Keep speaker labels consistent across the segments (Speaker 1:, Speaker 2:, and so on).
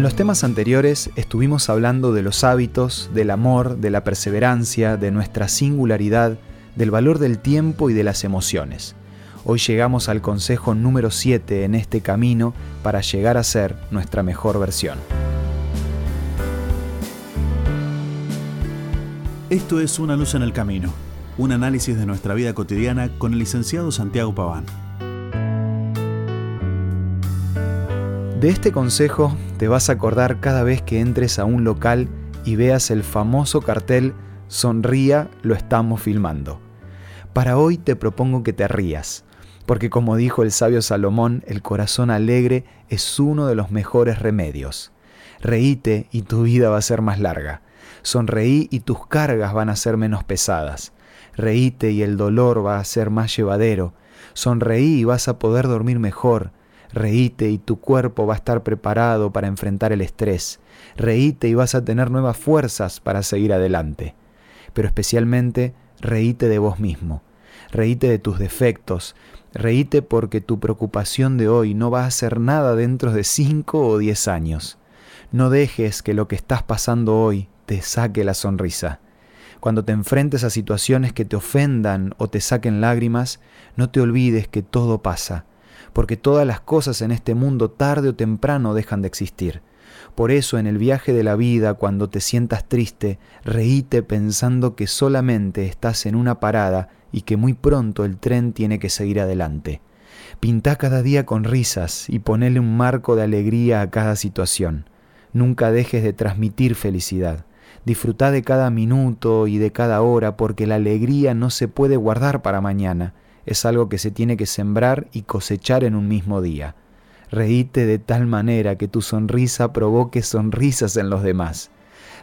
Speaker 1: En los temas anteriores estuvimos hablando de los hábitos, del amor, de la perseverancia, de nuestra singularidad, del valor del tiempo y de las emociones. Hoy llegamos al consejo número 7 en este camino para llegar a ser nuestra mejor versión.
Speaker 2: Esto es Una luz en el camino, un análisis de nuestra vida cotidiana con el licenciado Santiago Paván.
Speaker 1: De este consejo te vas a acordar cada vez que entres a un local y veas el famoso cartel Sonría, lo estamos filmando. Para hoy te propongo que te rías, porque como dijo el sabio Salomón, el corazón alegre es uno de los mejores remedios. Reíte y tu vida va a ser más larga. Sonreí y tus cargas van a ser menos pesadas. Reíte y el dolor va a ser más llevadero. Sonreí y vas a poder dormir mejor. Reíte y tu cuerpo va a estar preparado para enfrentar el estrés. Reíte y vas a tener nuevas fuerzas para seguir adelante. Pero especialmente, reíte de vos mismo. Reíte de tus defectos. Reíte porque tu preocupación de hoy no va a ser nada dentro de 5 o 10 años. No dejes que lo que estás pasando hoy te saque la sonrisa. Cuando te enfrentes a situaciones que te ofendan o te saquen lágrimas, no te olvides que todo pasa porque todas las cosas en este mundo tarde o temprano dejan de existir. Por eso en el viaje de la vida, cuando te sientas triste, reíte pensando que solamente estás en una parada y que muy pronto el tren tiene que seguir adelante. Pinta cada día con risas y ponele un marco de alegría a cada situación. Nunca dejes de transmitir felicidad. Disfruta de cada minuto y de cada hora porque la alegría no se puede guardar para mañana es algo que se tiene que sembrar y cosechar en un mismo día. Reíte de tal manera que tu sonrisa provoque sonrisas en los demás.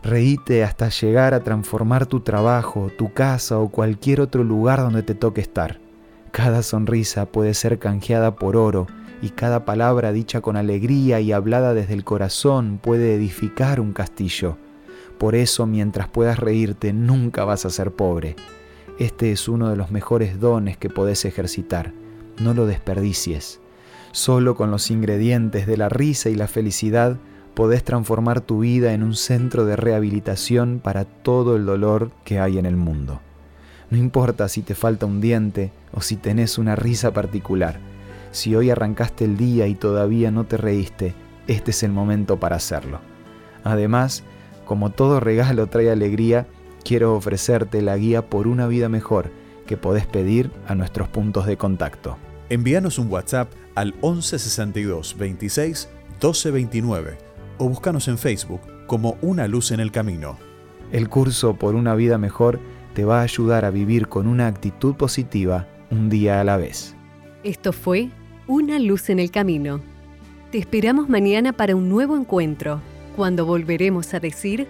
Speaker 1: Reíte hasta llegar a transformar tu trabajo, tu casa o cualquier otro lugar donde te toque estar. Cada sonrisa puede ser canjeada por oro y cada palabra dicha con alegría y hablada desde el corazón puede edificar un castillo. Por eso mientras puedas reírte nunca vas a ser pobre. Este es uno de los mejores dones que podés ejercitar. No lo desperdicies. Solo con los ingredientes de la risa y la felicidad podés transformar tu vida en un centro de rehabilitación para todo el dolor que hay en el mundo. No importa si te falta un diente o si tenés una risa particular. Si hoy arrancaste el día y todavía no te reíste, este es el momento para hacerlo. Además, como todo regalo trae alegría, quiero ofrecerte la guía por una vida mejor que podés pedir a nuestros puntos de contacto.
Speaker 2: Envíanos un WhatsApp al 1162 26 1229 o búscanos en Facebook como Una Luz en el Camino.
Speaker 1: El curso por una vida mejor te va a ayudar a vivir con una actitud positiva un día a la vez.
Speaker 3: Esto fue Una Luz en el Camino. Te esperamos mañana para un nuevo encuentro, cuando volveremos a decir